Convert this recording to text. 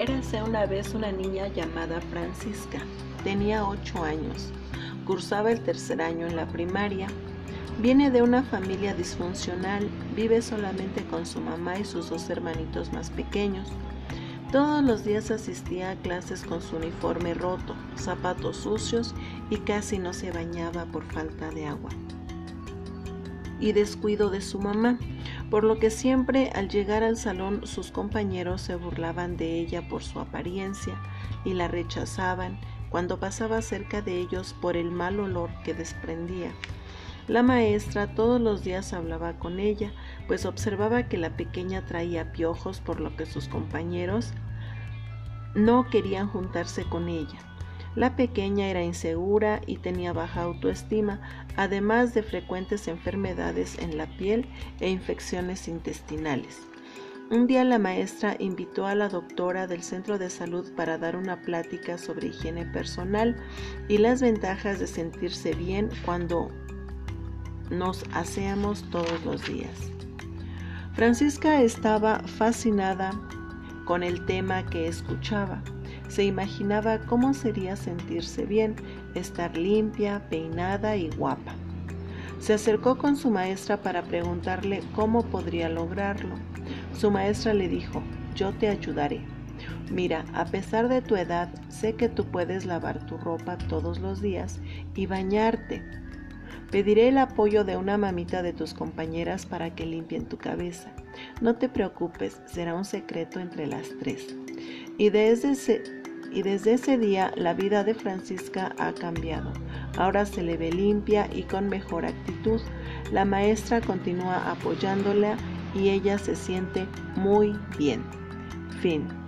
Érase una vez una niña llamada Francisca. Tenía ocho años. Cursaba el tercer año en la primaria. Viene de una familia disfuncional. Vive solamente con su mamá y sus dos hermanitos más pequeños. Todos los días asistía a clases con su uniforme roto, zapatos sucios y casi no se bañaba por falta de agua y descuido de su mamá, por lo que siempre al llegar al salón sus compañeros se burlaban de ella por su apariencia y la rechazaban cuando pasaba cerca de ellos por el mal olor que desprendía. La maestra todos los días hablaba con ella, pues observaba que la pequeña traía piojos, por lo que sus compañeros no querían juntarse con ella. La pequeña era insegura y tenía baja autoestima, además de frecuentes enfermedades en la piel e infecciones intestinales. Un día la maestra invitó a la doctora del centro de salud para dar una plática sobre higiene personal y las ventajas de sentirse bien cuando nos aseamos todos los días. Francisca estaba fascinada con el tema que escuchaba. Se imaginaba cómo sería sentirse bien, estar limpia, peinada y guapa. Se acercó con su maestra para preguntarle cómo podría lograrlo. Su maestra le dijo, yo te ayudaré. Mira, a pesar de tu edad, sé que tú puedes lavar tu ropa todos los días y bañarte. Pediré el apoyo de una mamita de tus compañeras para que limpien tu cabeza. No te preocupes, será un secreto entre las tres. Y desde ese, y desde ese día la vida de Francisca ha cambiado. Ahora se le ve limpia y con mejor actitud. La maestra continúa apoyándola y ella se siente muy bien. Fin.